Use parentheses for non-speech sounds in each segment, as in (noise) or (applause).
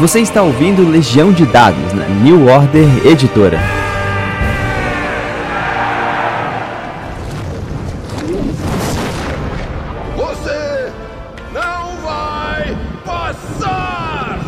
Você está ouvindo Legião de Dados na New Order Editora. Você não vai passar!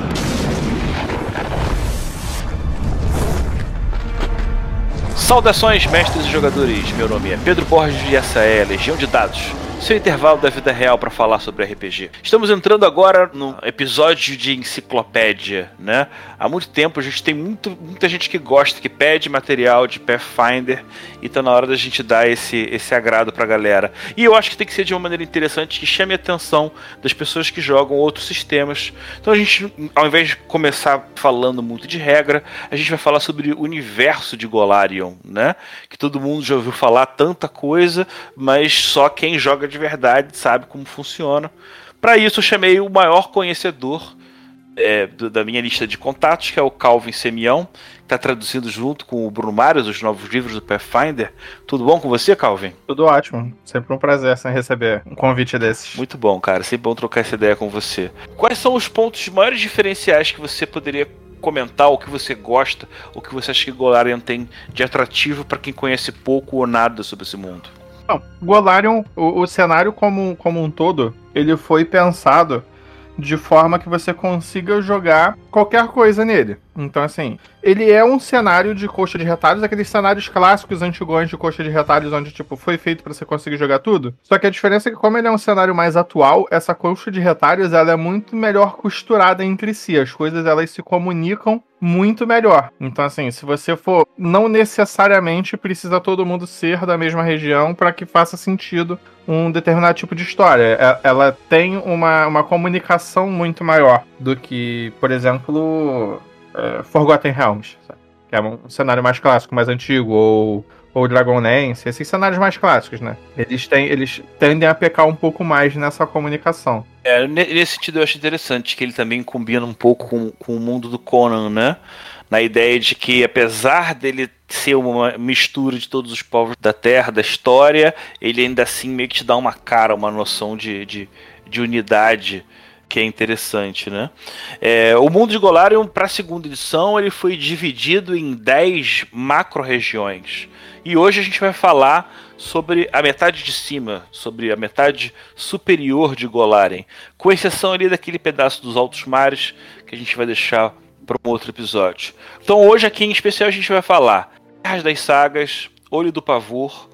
Saudações, mestres e jogadores. Meu nome é Pedro Borges e essa é Legião de Dados. Seu intervalo da vida real para falar sobre RPG. Estamos entrando agora no episódio de enciclopédia, né? Há muito tempo a gente tem muito, muita gente que gosta, que pede material de Pathfinder e tá na hora da gente dar esse, esse agrado pra galera. E eu acho que tem que ser de uma maneira interessante que chame a atenção das pessoas que jogam outros sistemas. Então a gente, ao invés de começar falando muito de regra, a gente vai falar sobre o universo de Golarion, né? Que todo mundo já ouviu falar tanta coisa, mas só quem joga de verdade sabe como funciona. Para isso eu chamei o maior conhecedor é, do, da minha lista de contatos, que é o Calvin Semião, que está traduzindo junto com o Bruno Marius os novos livros do Pathfinder. Tudo bom com você, Calvin? Tudo ótimo. Sempre um prazer sem receber um convite desses. Muito bom, cara. Sempre bom trocar essa ideia com você. Quais são os pontos maiores diferenciais que você poderia comentar, o que você gosta, o que você acha que Golarion tem de atrativo para quem conhece pouco ou nada sobre esse mundo? Não, Golarion, o, o cenário como, como um todo, ele foi pensado de forma que você consiga jogar qualquer coisa nele. Então, assim, ele é um cenário de coxa de retalhos, aqueles cenários clássicos antigões de coxa de retalhos, onde, tipo, foi feito para você conseguir jogar tudo. Só que a diferença é que, como ele é um cenário mais atual, essa coxa de retalhos, ela é muito melhor costurada entre si. As coisas, elas se comunicam muito melhor. Então, assim, se você for, não necessariamente precisa todo mundo ser da mesma região para que faça sentido um determinado tipo de história. Ela tem uma, uma comunicação muito maior do que, por exemplo, é, Forgotten Realms, sabe? que é um cenário mais clássico, mais antigo, ou, ou Dragonlance, esses cenários mais clássicos, né? Eles, têm, eles tendem a pecar um pouco mais nessa comunicação. É, nesse sentido eu acho interessante que ele também combina um pouco com, com o mundo do Conan, né? Na ideia de que, apesar dele ser uma mistura de todos os povos da Terra, da história, ele ainda assim meio que te dá uma cara, uma noção de, de, de unidade que é interessante, né? É, o mundo de Golarion, para a segunda edição, ele foi dividido em 10 macro-regiões. E hoje a gente vai falar sobre a metade de cima, sobre a metade superior de Golarion, com exceção ali daquele pedaço dos altos mares que a gente vai deixar para um outro episódio. Então hoje aqui em especial a gente vai falar Terras das Sagas, Olho do Pavor,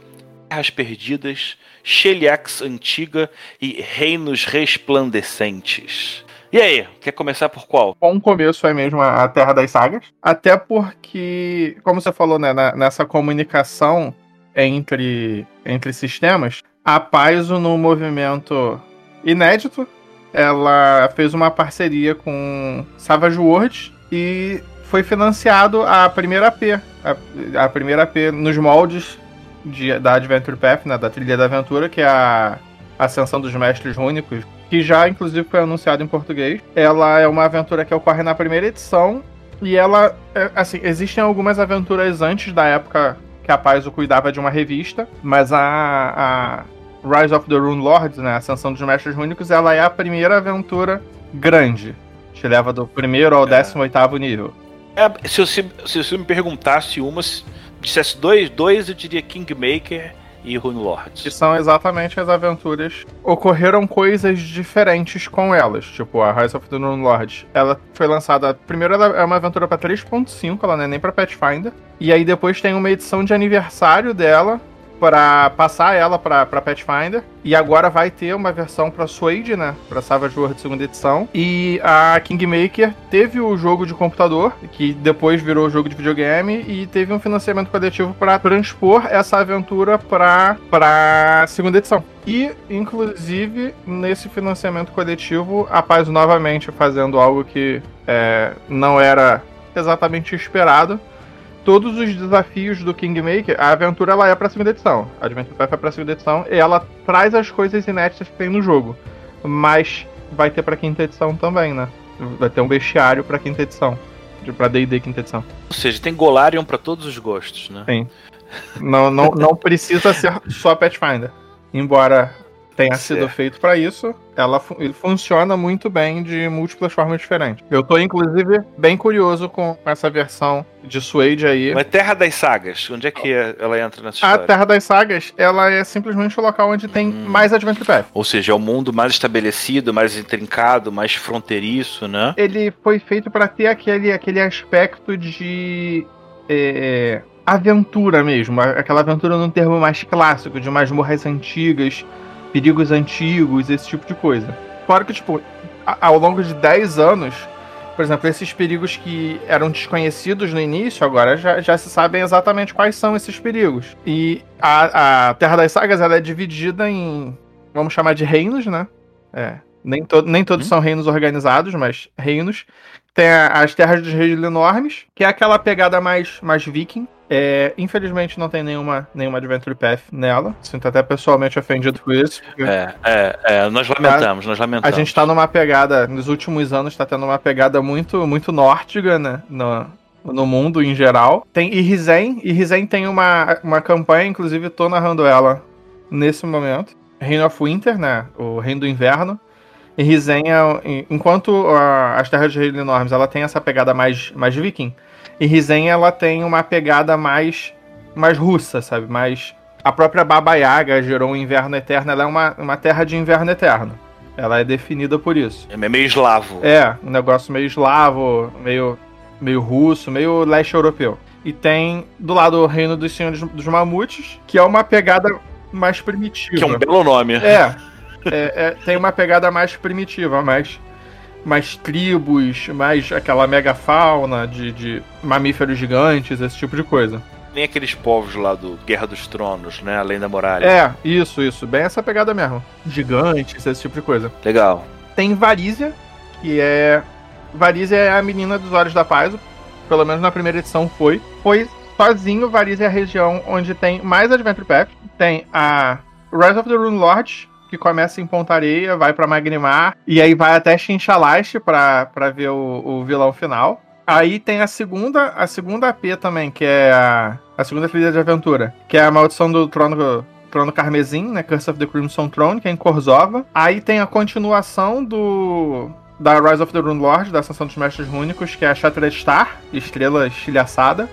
Terras Perdidas, Sheliax Antiga e Reinos Resplandecentes. E aí, quer começar por qual? Bom começo é mesmo a Terra das Sagas. Até porque, como você falou, né, nessa comunicação entre, entre sistemas, a Paizo, no movimento inédito, ela fez uma parceria com Savage Worlds e foi financiado a primeira AP. A, a primeira AP nos moldes de, da Adventure Path, né, da Trilha da Aventura, que é a Ascensão dos Mestres Únicos, que já inclusive foi anunciado em português. Ela é uma aventura que ocorre na primeira edição e ela, é, assim, existem algumas aventuras antes da época que a Paizo cuidava de uma revista, mas a, a Rise of the Rune Lords, né, Ascensão dos Mestres Únicos, ela é a primeira aventura grande. Te leva do primeiro ao é. 18 oitavo nível. É, se, você, se você me perguntasse uma, dissesse dois, dois eu diria Kingmaker e Runelord. Que são exatamente as aventuras. Ocorreram coisas diferentes com elas. Tipo, a Rise of the Runelord. Ela foi lançada. Primeiro, ela é uma aventura para 3.5, ela não é nem pra Pathfinder. E aí depois tem uma edição de aniversário dela, para passar ela para Pathfinder. E agora vai ter uma versão para Suede, né? Para Savage World segunda edição. E a Kingmaker teve o jogo de computador, que depois virou jogo de videogame, e teve um financiamento coletivo para transpor essa aventura para para segunda edição. E, inclusive, nesse financiamento coletivo, a Paz novamente fazendo algo que é, não era exatamente esperado todos os desafios do Kingmaker, a aventura ela é pra segunda edição. A Adventure Path é pra segunda edição e ela traz as coisas inéditas que tem no jogo. Mas vai ter pra quinta edição também, né? Vai ter um bestiário pra quinta edição. Pra D&D quinta edição. Ou seja, tem Golarion pra todos os gostos, né? Sim. não, não, não precisa ser só Pathfinder. Embora tenha sido feito pra isso, ela ele funciona muito bem de múltiplas formas diferentes. Eu tô, inclusive, bem curioso com essa versão de Suede aí. Mas Terra das Sagas, onde é que ela entra nessa A história? Terra das Sagas, ela é simplesmente o local onde tem Hum. mais Adventure Path. Ou seja, é um mundo mais estabelecido, mais intrincado, mais fronteiriço, né? Ele foi feito pra ter aquele, aquele aspecto de é, aventura mesmo, a- aquela aventura num termo mais clássico, de masmorras antigas, perigos antigos, esse tipo de coisa. Claro que, tipo, ao longo de 10 anos, por exemplo, esses perigos que eram desconhecidos no início, agora já, já se sabem exatamente quais são esses perigos. E a, a Terra das Sagas ela é dividida em, vamos chamar de reinos, né? É. Nem, to nem todos Hum. são reinos organizados, mas reinos. Tem a- as Terras dos Reis Enormes, que é aquela pegada mais, mais viking. É, infelizmente não tem nenhuma, nenhuma Adventure Path nela. Sinto até pessoalmente ofendido por isso. É, é, é, nós lamentamos, nós a lamentamos. gente tá numa pegada, nos últimos anos, tá tendo uma pegada muito, muito nórdica, né? No, no mundo em geral. Tem Irrizen. Irrizen tem uma, uma campanha, inclusive tô narrando ela nesse momento. Reign of Winter, né? O Reino do Inverno. Irrizen, é, enquanto as Terras de Reino Enormes, ela tem essa pegada mais, mais viking. Irrizen, ela tem uma pegada mais, mais russa, sabe? Mais... A própria Baba Yaga gerou um inverno eterno. Ela é uma, uma terra de inverno eterno. Ela é definida por isso. É meio eslavo. É, um negócio meio eslavo, meio, meio russo, meio leste europeu. E tem do lado o Reino dos Senhores dos Mamutes, que é uma pegada mais primitiva. Que é um belo nome. É, (laughs) é, é, tem uma pegada mais primitiva, mais, mais tribos, mais aquela megafauna de, de mamíferos gigantes, esse tipo de coisa. Nem aqueles povos lá do Guerra dos Tronos, né? Além da muralha. É, isso, isso. Bem essa pegada mesmo. Gigantes, esse tipo de coisa. Legal. Tem Varízia, que é. Varízia é a menina dos Olhos da Paz, pelo menos na primeira edição foi. Foi sozinho, Varízia é a região onde tem mais Adventure Path. Tem a Rise of the Rune Lords, que começa em Pontareia, vai pra Magnimar, e aí vai até Chinchalaste pra ver o, o vilão final. Aí tem a segunda, a segunda AP também, que é a, a segunda trilha de aventura, que é a Maldição do Trono Trono Carmesim, né? Curse of the Crimson Throne, que é em Korzova. Aí tem a continuação do da Rise of the Rune Lord, da Ascensão dos Mestres Rúnicos, que é a Shattered Star, Estrela Estilhaçada,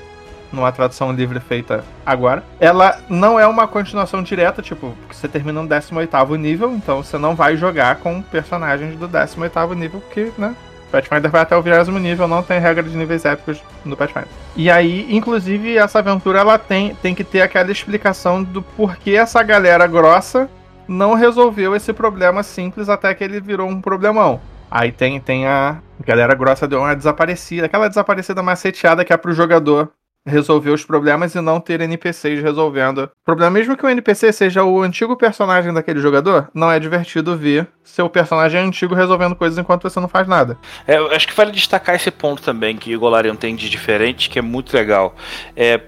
numa tradução livre feita agora. Ela não é uma continuação direta, tipo, porque você termina no 18º nível, então você não vai jogar com personagens do 18º nível, porque, né? Pathfinder vai até o 20 nível, não tem regra de níveis épicos no Pathfinder. E aí, inclusive, essa aventura ela tem, tem que ter aquela explicação do porquê essa galera grossa não resolveu esse problema simples até que ele virou um problemão. Aí tem, tem a galera grossa deu uma desaparecida, aquela desaparecida maceteada que é pro jogador resolver os problemas e não ter NPCs resolvendo. O problema, mesmo que o NPC seja o antigo personagem daquele jogador, não é divertido ver seu personagem antigo resolvendo coisas enquanto você não faz nada. É, eu acho que vale destacar esse ponto também que o Golarion tem de diferente, que é muito legal. É,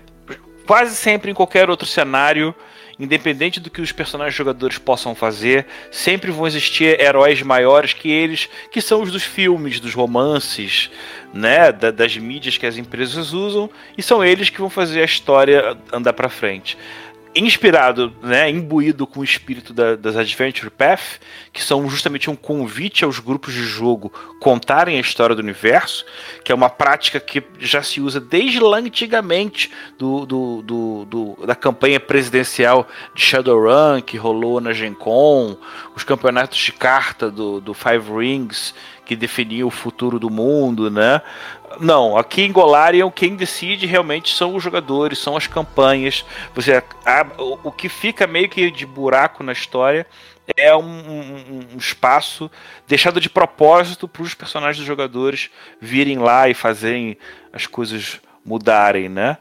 quase sempre em qualquer outro cenário, independente do que os personagens jogadores possam fazer, sempre vão existir heróis maiores que eles, que são os dos filmes, dos romances, né, da- das mídias que as empresas usam, e são eles que vão fazer a história andar pra frente. Inspirado, né, imbuído com o espírito da- das Adventure Path, que são justamente um convite aos grupos de jogo contarem a história do universo, que é uma prática que já se usa desde lá antigamente do, do- do- do- da campanha presidencial de Shadowrun, que rolou na Gen Con, os campeonatos de carta do, do Five Rings, que definiam o futuro do mundo, né? Não, aqui em Golarion quem decide realmente são os jogadores, são as campanhas. Você, a- o, que fica meio que de buraco na história é um, um- um espaço deixado de propósito para os personagens dos jogadores virem lá e fazerem as coisas mudarem, né?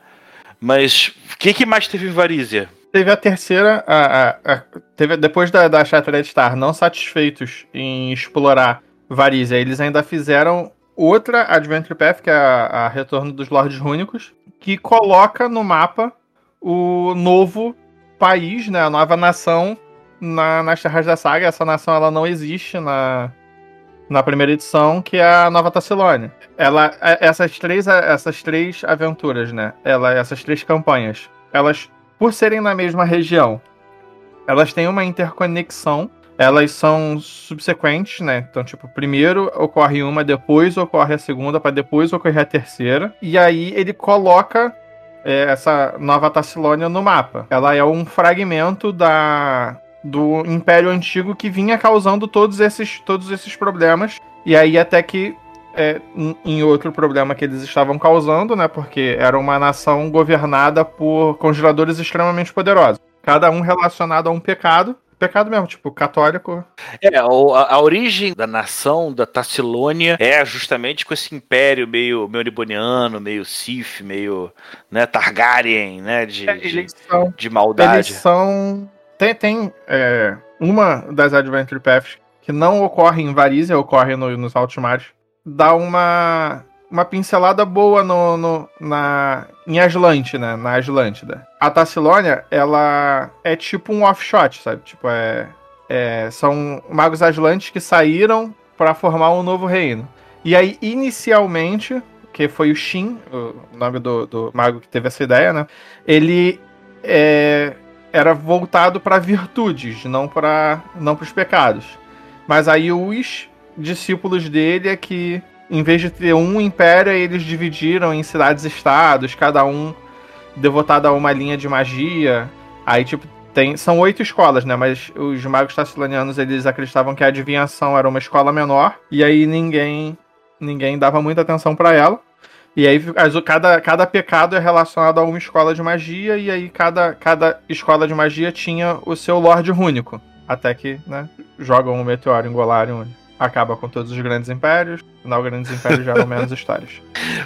Mas o que, que mais teve em Varízia? Teve a terceira, a, a- a- teve, depois da, da Shattered Star, não satisfeitos em explorar Varízia, eles ainda fizeram outra Adventure Path, que é a, a Retorno dos Lordes Rúnicos, que coloca no mapa o novo país, né, a nova nação na, nas Terras da Saga. Essa nação ela não existe na, na primeira edição, que é a Nova Tassilônia. Ela, é- essas três, essas três aventuras, né, ela, essas três campanhas, elas por serem na mesma região, elas têm uma interconexão. Elas são subsequentes, né? Então, tipo, primeiro ocorre uma, depois ocorre a segunda, para depois ocorrer a terceira. E aí ele coloca é, essa nova Tassilônia no mapa. Ela é um fragmento da do Império Antigo que vinha causando todos esses, todos esses problemas. E aí até que é, em outro problema que eles estavam causando, né? Porque era uma nação governada por congeladores extremamente poderosos. Cada um relacionado a um pecado. Pecado mesmo, tipo, católico. É, a, a origem da nação da Tassilônia é justamente com esse império meio, niboniano, meio Sith, meio né, Targaryen, né? De, é, de, são, de, maldade. Eles são. Tem, tem é, uma das Adventure Paths que não ocorre em Varizia, ocorre no, nos Altos Mares dá uma, uma pincelada boa no, no, na, em Aslante, né? Na Aslântida. A Tassilônia, ela é tipo um offshot, sabe? Tipo, é, é são magos Aslantes que saíram para formar um novo reino. E aí, inicialmente, que foi o Shin, o nome do, do mago que teve essa ideia, né? Ele é, era voltado para virtudes, não para não os pecados. Mas aí os discípulos dele é que, em vez de ter um império, eles dividiram em cidades-estados, cada um devotado a uma linha de magia. Aí, tipo, tem, são oito escolas, né? Mas os magos tassilanianos, eles acreditavam que a adivinhação era uma escola menor. E aí ninguém ninguém dava muita atenção para ela. E aí cada, cada pecado é relacionado a uma escola de magia. E aí cada, cada escola de magia tinha o seu Lorde Único. Até que, né, jogam um meteoro em Golarion acaba com todos os grandes impérios, afinal, grandes impérios geram (laughs) menos histórias.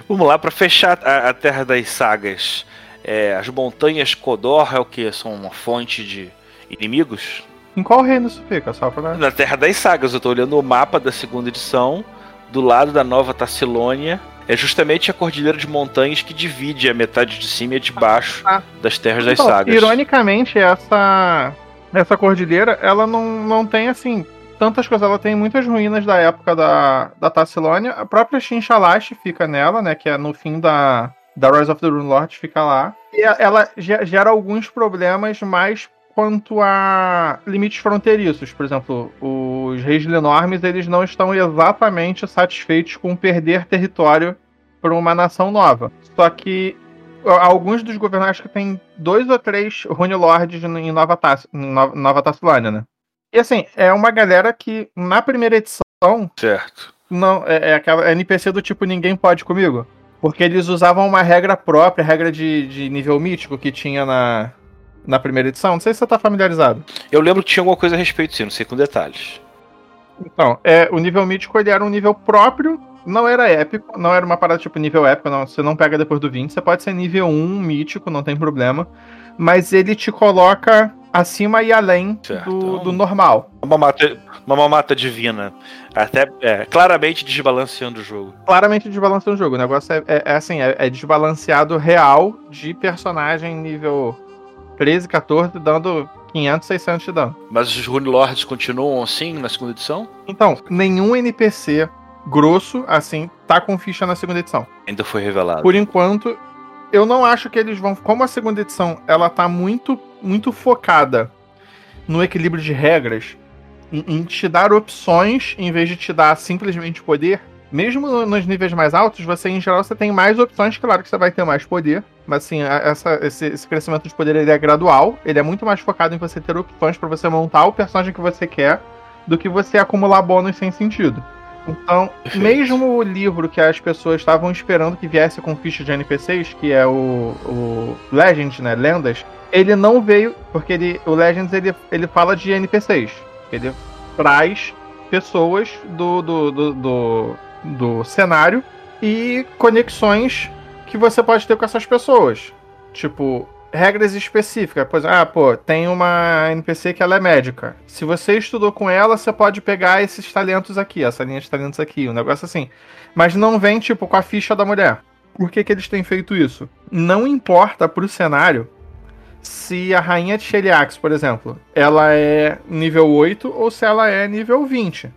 Vamos lá, para fechar a, a, Terra das Sagas. É, as montanhas Kodor é o que? São uma fonte de inimigos? Em qual reino isso fica? Só pra... Na Terra das Sagas, eu tô olhando o mapa da segunda edição, do lado da Nova Tassilônia. É justamente a cordilheira de montanhas que divide a metade de cima e a de baixo ah, das Terras então, das Sagas. Ironicamente, essa, essa cordilheira, ela não, não tem assim tantas coisas. Ela tem muitas ruínas da época da, da Tassilônia. A própria Xinchalash fica nela, né? Que é no fim da, da Rise of the Rune Lord, fica lá. E ela gera alguns problemas mais quanto a limites fronteiriços. Por exemplo, os reis Lenormes, eles não estão exatamente satisfeitos com perder território para uma nação nova. Só que alguns dos governantes que tem dois ou três Rune Lords em Nova, Tass Nova Tassilânia, né? E assim, é uma galera que na primeira edição. Certo. Não, é, é aquela NPC do tipo ninguém pode comigo. Porque eles usavam uma regra própria, regra de, de nível mítico que tinha na, na primeira edição. Não sei se você tá familiarizado. Eu lembro que tinha alguma coisa a respeito, sim, não sei com detalhes. Então, é, o nível mítico ele era um nível próprio, não era épico, não era uma parada tipo nível épico, não, você não pega depois do 20, você pode ser nível 1 mítico, não tem problema. Mas ele te coloca acima e além do, do, normal. Uma mamata, uma mamata divina. Até é, claramente desbalanceando o jogo. Claramente desbalanceando o jogo. O negócio é, é, é assim, é, é, desbalanceado real de personagem nível 13, 14, dando 500, 600 de dano. Mas os Rune Lords continuam assim na segunda edição? Então, nenhum NPC grosso, assim, tá com ficha na segunda edição. Ainda foi revelado. Por enquanto, eu não acho que eles vão. Como a segunda edição ela tá muito, muito focada no equilíbrio de regras, em, em te dar opções em vez de te dar simplesmente poder. Mesmo nos níveis mais altos, você em geral você tem mais opções, claro que você vai ter mais poder, mas assim, essa, esse, esse crescimento de poder ele é gradual, ele é muito mais focado em você ter opções para você montar o personagem que você quer do que você acumular bônus sem sentido. Então, mesmo o livro que as pessoas estavam esperando que viesse com ficha de NPCs, que é o, o Legends, né? Lendas, ele não veio, porque ele, o Legends ele, ele fala de NPCs. Ele traz pessoas do, do, do, do, do cenário e conexões que você pode ter com essas pessoas. Tipo, regras específicas. Pois, ah, pô, tem uma NPC que ela é médica. Se você estudou com ela, você pode pegar esses talentos aqui, essa linha de talentos aqui, um negócio assim. Mas não vem, tipo, com a ficha da mulher. Por que, que eles têm feito isso? Não importa pro cenário se a rainha de Sheliax, por exemplo, ela é nível 8 ou se ela é nível 20.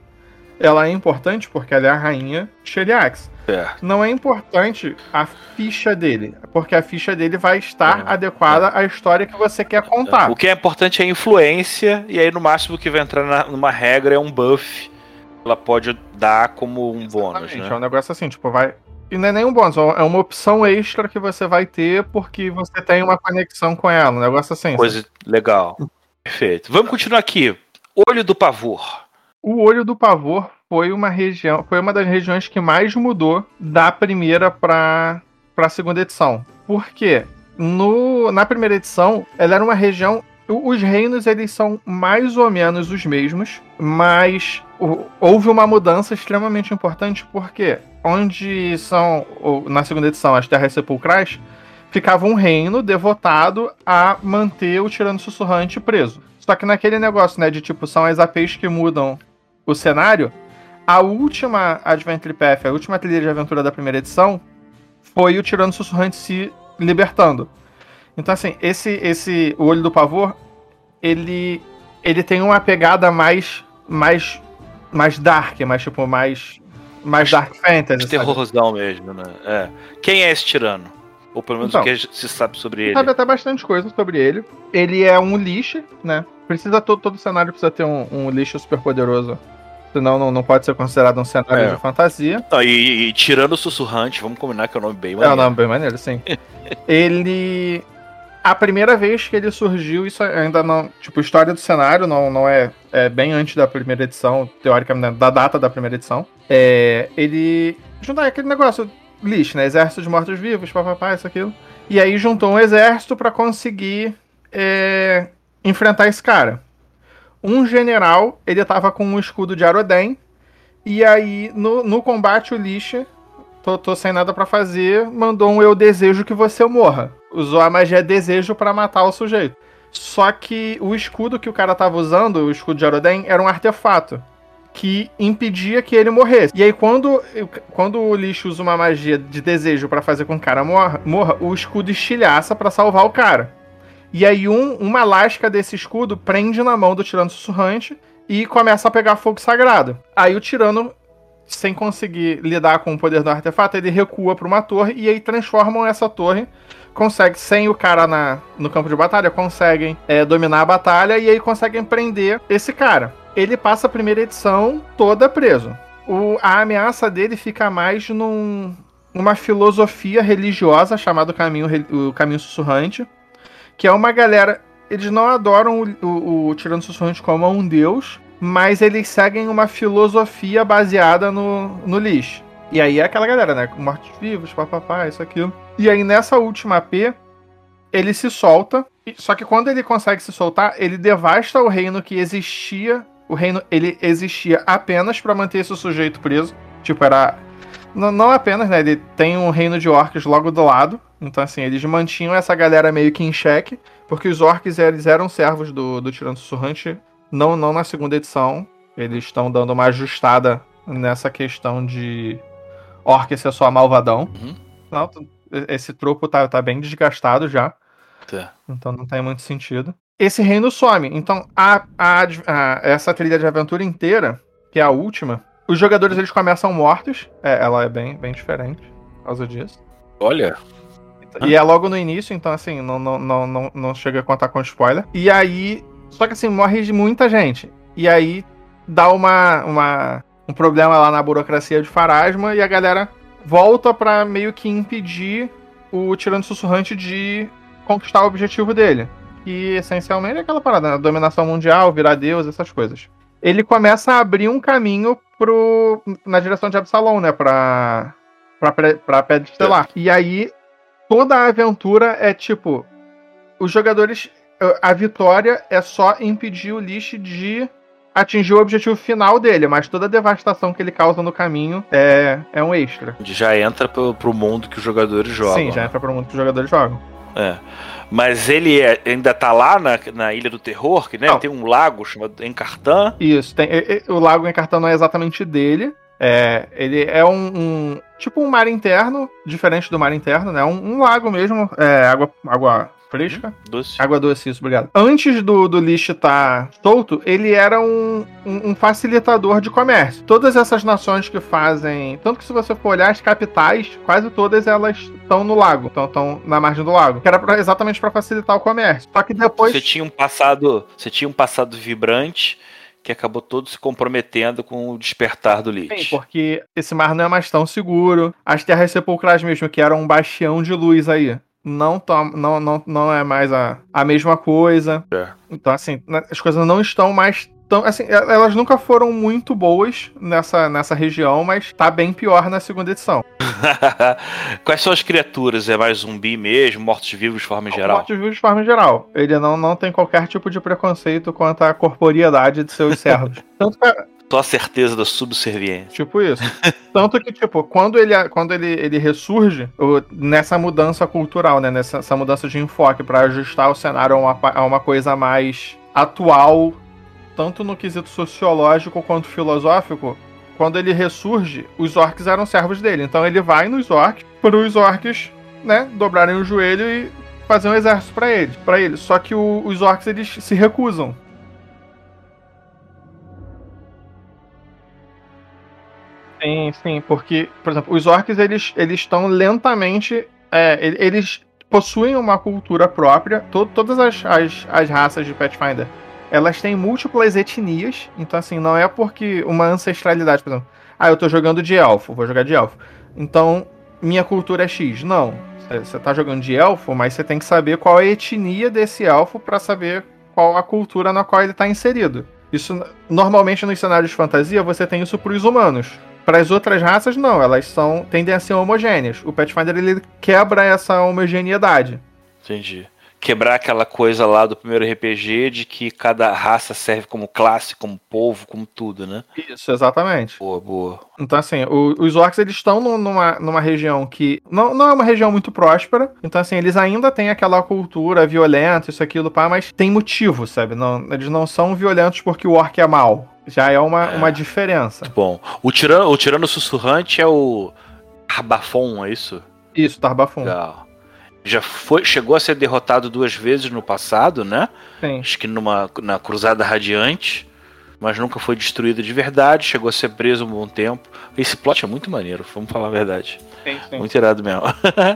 Ela é importante porque ela é a rainha Sheliax. Certo. Não é importante a ficha dele, porque a ficha dele vai estar É, adequada à história que você quer contar. O que é importante é a influência, e aí no máximo que vai entrar na- numa regra é um buff. Ela pode dar como um bônus, Exatamente, né? É um negócio assim, tipo, vai. E não é nenhum bônus, é uma opção extra que você vai ter porque você tem uma conexão com ela. Um negócio assim. Coisa legal. Perfeito. Vamos continuar aqui. Olho do pavor. O Olho do Pavor foi uma região, foi uma das regiões que mais mudou da primeira para para a segunda edição. Por quê? No, na primeira edição, ela era uma região. Os reinos eles são mais ou menos os mesmos, mas houve uma mudança extremamente importante porque onde são na segunda edição as terras sepulcrais ficava um reino devotado a manter o tirano sussurrante preso. Só que naquele negócio, né, de tipo, são as APs que mudam o cenário, a última Adventure Path, a última trilha de aventura da primeira edição, foi o Tirano Sussurrante se libertando. Então, assim, esse, esse o Olho do Pavor, ele, ele tem uma pegada mais, mais, mais dark, mais, tipo, mais, mais dark fantasy, terrorzão mesmo, né? É. Quem é esse tirano? Ou pelo menos Então. o que se sabe sobre ele. sabe até bastante coisa sobre ele. Ele é um lixo, né? Precisa todo, todo cenário precisa ter um, um lixo super poderoso. Senão não, não pode ser considerado um cenário É. de fantasia. Não, e, e tirando o sussurrante, vamos combinar que é um nome bem É um maneiro. nome bem maneiro, sim. (laughs) ele. A primeira vez que ele surgiu, isso ainda não. Tipo, história do cenário não, não é, é bem antes da primeira edição, teoricamente, da data da primeira edição. É, ele. Juntar aquele negócio lixo, né? Exército de mortos-vivos, papapá, isso, aquilo. E aí juntou um exército pra conseguir é, enfrentar esse cara. Um general, ele tava com um escudo de Aroden. E aí, no, no combate, o Lixa tô, tô sem nada pra fazer, mandou um eu desejo que você morra. Usou a magia desejo pra matar o sujeito. Só que o escudo que o cara tava usando, o escudo de Aroden, era um artefato que impedia que ele morresse. E aí quando, quando o lixo usa uma magia de desejo pra fazer com que o cara morra, morra o escudo estilhaça pra salvar o cara. E aí um, uma lasca desse escudo prende na mão do tirano sussurrante e começa a pegar fogo sagrado. Aí o tirano sem conseguir lidar com o poder do artefato, ele recua para uma torre e aí transformam essa torre. Consegue, sem o cara na, no campo de batalha, conseguem é, dominar a batalha e aí conseguem prender esse cara. Ele passa a primeira edição toda preso. O, a ameaça dele fica mais num, numa filosofia religiosa chamada caminho, o Caminho Sussurrante, que é uma galera. Eles não adoram o, o, o Tirano Sussurrante como um deus, mas eles seguem uma filosofia baseada no, no lixo. E aí é aquela galera, né? Mortos-vivos, papapá, isso, aquilo. E aí nessa última AP, ele se solta. Só que quando ele consegue se soltar, ele devasta o reino que existia. O reino, ele existia apenas pra manter esse sujeito preso. Tipo, era. Não, não apenas, né? Ele tem um reino de orcs logo do lado. Então, assim, eles mantinham essa galera meio que em xeque. Porque os orcs eles eram servos do, do Tirano Sussurrante. Não, não na segunda edição. Eles estão dando uma ajustada nessa questão de orc ser só malvadão. Uhum. Não, esse tropo tá, tá bem desgastado já. Tá. Então não tem muito sentido. Esse reino some. Então, a, a a- essa trilha de aventura inteira, que é a última, os jogadores eles começam mortos. É, ela é bem, bem diferente por causa disso. Olha, E é logo no início, então assim, não, não, não, não, não chega a contar com spoiler. E aí. Só que assim, morre de muita gente. E aí dá uma, uma, um problema lá na burocracia de Farasma e a galera volta pra meio que impedir o Tirano Sussurrante de conquistar o objetivo dele. Que essencialmente é aquela parada, né? Dominação mundial, virar Deus, essas coisas. Ele começa a abrir um caminho pro, na direção de Absalom, né? Pra, pra, pra Pedra Estelar. E aí toda a aventura é tipo. Os jogadores. A vitória é só impedir o Lich de atingir o objetivo final dele, mas toda a devastação que ele causa no caminho é, é um extra. já entra pro, pro mundo que os jogadores jogam. Sim, já entra para o mundo que os jogadores jogam. É. Mas ele é- ainda tá lá na, na Ilha do Terror, que né, Não. tem um lago chamado Encartan. Isso, tem, o lago encartado não é exatamente dele. É, ele é um, um- tipo um mar interno, diferente do mar interno, né? Um, um lago mesmo, é, água, água Fresca? Doce. Água doce, isso, obrigado. Antes do, do lixo estar solto, ele era um, um, um facilitador de comércio. Todas essas nações que fazem. Tanto que se você for olhar as capitais, quase todas elas estão no lago, estão na margem do lago. Que era pra- exatamente para facilitar o comércio. Só que depois. Você tinha um passado, você tinha um passado vibrante que acabou todo se comprometendo com o despertar do Sim, Lich. porque esse mar não é mais tão seguro. As terras sepulcrais mesmo, que eram um bastião de luz aí. Não, tão- não, não, não é mais a, a mesma coisa. É. Então, assim, né, as coisas não estão mais tão. Assim, e- elas nunca foram muito boas nessa, nessa região, mas tá bem pior na segunda edição. (laughs) Quais são as criaturas? É mais zumbi mesmo, mortos-vivos de forma geral? Mortos-vivos de forma geral. Ele não, não tem qualquer tipo de preconceito quanto à corporeidade de seus (laughs) servos. Tanto que, Só a certeza da subserviência. Tipo isso. (laughs) Tanto que, tipo, quando ele, quando ele, ele ressurge, nessa mudança cultural, né? Nessa essa mudança de enfoque pra ajustar o cenário a uma, a uma coisa mais atual, tanto no quesito sociológico quanto filosófico, quando ele ressurge, os orcs eram servos dele. Então ele vai nos orcs para os orcs, né, dobrarem o joelho e fazer um exército pra ele, para ele. Só que o- os orcs eles se recusam. Sim, sim, porque, por exemplo, os orcs eles eles estão lentamente, é, ele- eles possuem uma cultura própria. To- todas as, as, as raças de Pathfinder, elas têm múltiplas etnias. Então, assim, não é porque uma ancestralidade, por exemplo, ah, eu tô jogando de elfo, vou jogar de elfo. Então, minha cultura é X. Não. Você tá jogando de elfo, mas você tem que saber qual é a etnia desse elfo pra saber qual a cultura na qual ele tá inserido. Isso, normalmente, nos cenários de fantasia, você tem isso pros humanos. Para as outras raças, não, elas são tendem a ser homogêneas. O Pathfinder ele quebra essa homogeneidade. Entendi. Quebrar aquela coisa lá do primeiro RPG de que cada raça serve como classe, como povo, como tudo, né? Isso, exatamente. Boa, boa. Então, assim, o- os orcs eles estão num- numa, numa região que não, não é uma região muito próspera. Então, assim, eles ainda têm aquela cultura violenta, isso, aquilo, pá, mas tem motivo, sabe? Não, eles não são violentos porque o orc é mau. Já é uma, É. uma diferença. Bom, o tirano, o tirano sussurrante é o Arbafon, é isso? Isso, Tarbafum. Legal. Já foi, chegou a ser derrotado duas vezes no passado, né? Sim. Acho que numa na Cruzada Radiante, mas nunca foi destruído de verdade. Chegou a ser preso um bom tempo. Esse plot é muito maneiro, vamos falar a verdade. sim, sim. Muito irado mesmo.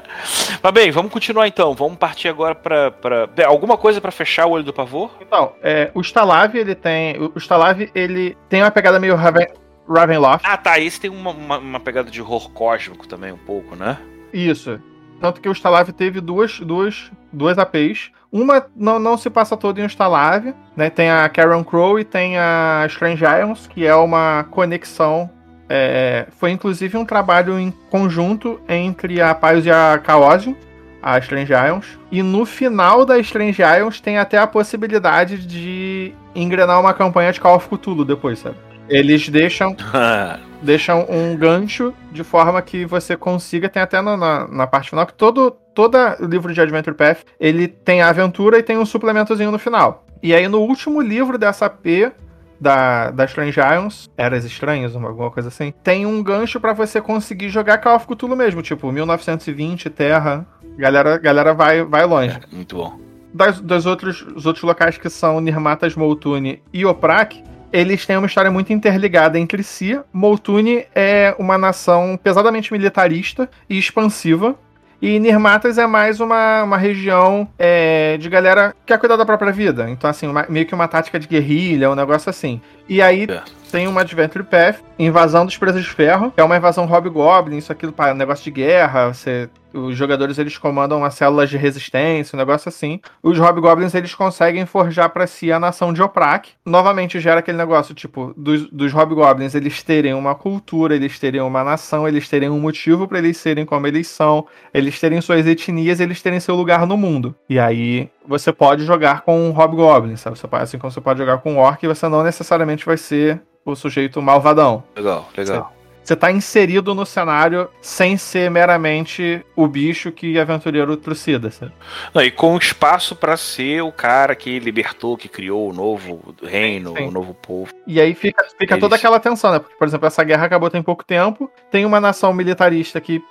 (laughs) Mas bem, vamos continuar então. Vamos partir agora pra. pra... Alguma coisa pra fechar o olho do pavor? Então, é, o Stalav, ele tem. O Stalav, ele tem uma pegada meio Raven, Ravenloft. Ah, tá. Esse tem uma, uma, uma pegada de horror cósmico também, um pouco, né? Isso. Tanto que o Stalav teve duas, duas, duas APs. Uma não, não se passa toda em Stalav, né? Tem a Karen Crow e tem a Strange Ions, que é uma conexão. é, foi inclusive um trabalho em conjunto entre a Pios e a Chaosium, a Strange Ions. E no final da Strange Ions tem até a possibilidade de engrenar uma campanha de Call of Cthulhu depois, sabe? Eles deixam (laughs) deixam um gancho de forma que você consiga, tem até na, na, na parte final, que todo, todo livro de Adventure Path, ele tem a aventura e tem um suplementozinho no final. E aí no último livro dessa P da, da Strange Ions, Eras Estranhas, uma- alguma coisa assim, tem um gancho pra você conseguir jogar Call of Cthulhu mesmo, tipo 1920, Terra, galera, galera vai, vai longe Muito bom. das, dos outros, os outros locais que são Nirmatas, Moltune e Oprak, eles têm uma história muito interligada entre si. Moltune é uma nação pesadamente militarista e expansiva. E Nirmatas é mais uma, uma região é, de galera que quer cuidar da própria vida. Então, assim, uma- meio que uma tática de guerrilha, um negócio assim. E aí É. tem uma Adventure Path, Invasão dos Presas de Ferro, que é uma invasão Hobgoblin, isso aquilo, pá, negócio de guerra, você, os jogadores eles comandam uma células de resistência, um negócio assim. Os Hobgoblins eles conseguem forjar pra si a nação de Oprak. Novamente gera aquele negócio, tipo, dos, dos Hobgoblins eles terem uma cultura, eles terem uma nação, eles terem um motivo pra eles serem como eles são, eles terem suas etnias, eles terem seu lugar no mundo. E aí você pode jogar com um Hobgoblin, sabe? Você pode, assim como você pode jogar com um Orc, você não necessariamente vai ser o sujeito malvadão. Legal, legal. Você tá inserido no cenário sem ser meramente o bicho que aventureiro trucida, sabe? Não, e com espaço pra ser o cara que libertou, que criou o novo reino, Sim. o novo povo. E aí fica, fica Eles- toda aquela tensão, né? Porque, por exemplo, essa guerra acabou tem pouco tempo. Tem uma nação militarista que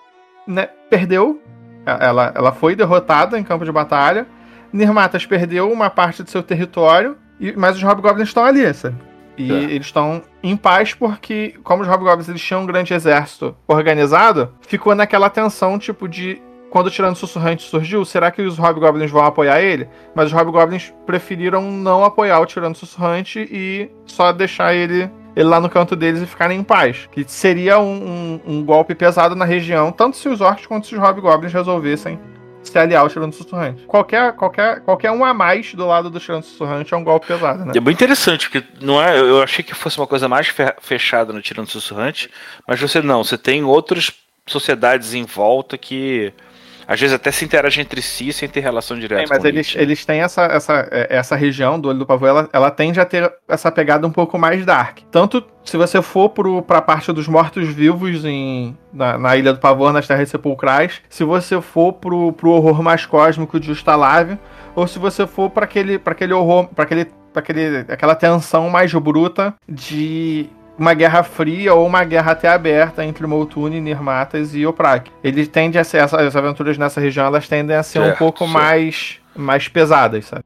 né, perdeu. Ela, ela foi derrotada em campo de batalha. Nirmatas perdeu uma parte do seu território, e, mas os Hobgoblins estão ali, sabe? E É. eles estão em paz porque, como os Hobgoblins eles tinham um grande exército organizado, ficou naquela tensão, tipo, de quando o Tirano Sussurrante surgiu, será que os Hobgoblins vão apoiar ele? Mas os Hobgoblins preferiram não apoiar o Tirano Sussurrante e só deixar ele, ele lá no canto deles e ficarem em paz. Que seria um, um- um golpe pesado na região, tanto se os Orcs quanto se os Hobgoblins resolvessem se aliar ao Tirano Sussurrante. Qualquer, qualquer, qualquer um a mais do lado do Tirano Sussurrante é um golpe pesado, né? É bem interessante, porque não é, eu achei que fosse uma coisa mais fe- fechada no Tirando Sussurrante, mas você não, você tem outras sociedades em volta que às vezes até se interagem entre si sem ter relação direta. Sim, mas com eles, Lich. eles têm essa, essa, é, essa região do Olho do Pavô, ela, ela tende a ter essa pegada um pouco mais dark. Tanto se você for pro, pra parte dos mortos-vivos em, na, na Ilha do Pavor, nas Terras Sepulcrais, se você for pro, pro horror mais cósmico de Ustalav, ou se você for para aquele, pra aquele horror, para aquele, pra aquele, aquela tensão mais bruta de uma guerra fria ou uma guerra até aberta entre Moltune, Nirmatas e Oprak. Ele tende a ser, as aventuras nessa região, elas tendem a ser um Certo, pouco certo. mais mais pesadas, sabe?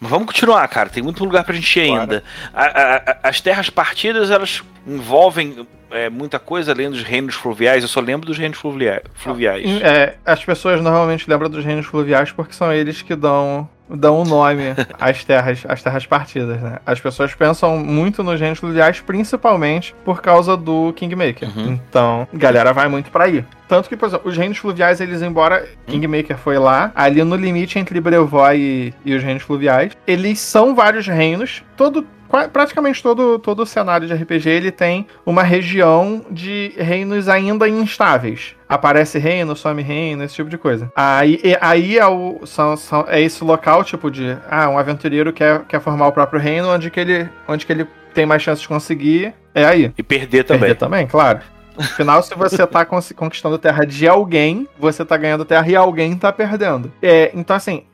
Mas vamos continuar, cara. Tem muito lugar pra gente ir ainda. A- a- a- as terras partidas, elas envolvem é, muita coisa além dos reinos fluviais. Eu só lembro dos reinos fluvia- fluviais. É, as pessoas normalmente lembram dos reinos fluviais porque são eles que dão dão o nome às terras, às terras partidas, né? As pessoas pensam muito nos reinos fluviais principalmente por causa do Kingmaker. Uhum. Então, galera vai muito pra aí. Tanto que, por exemplo, os reinos fluviais, eles, embora Kingmaker foi lá, ali no limite entre Brevoy e, e os reinos fluviais, eles são vários reinos. Todo, praticamente todo, todo o cenário de RPG ele tem uma região de reinos ainda instáveis. Aparece reino, some reino, esse tipo de coisa. Aí, aí é, o, são, são- é esse local, tipo, de. Ah, um aventureiro quer, quer formar o próprio reino, onde que ele, onde que ele tem mais chance de conseguir. É aí. E perder também. Perder também, claro. Afinal, se você tá (laughs) conquistando terra de alguém, você tá ganhando terra e alguém tá perdendo. É, então, assim,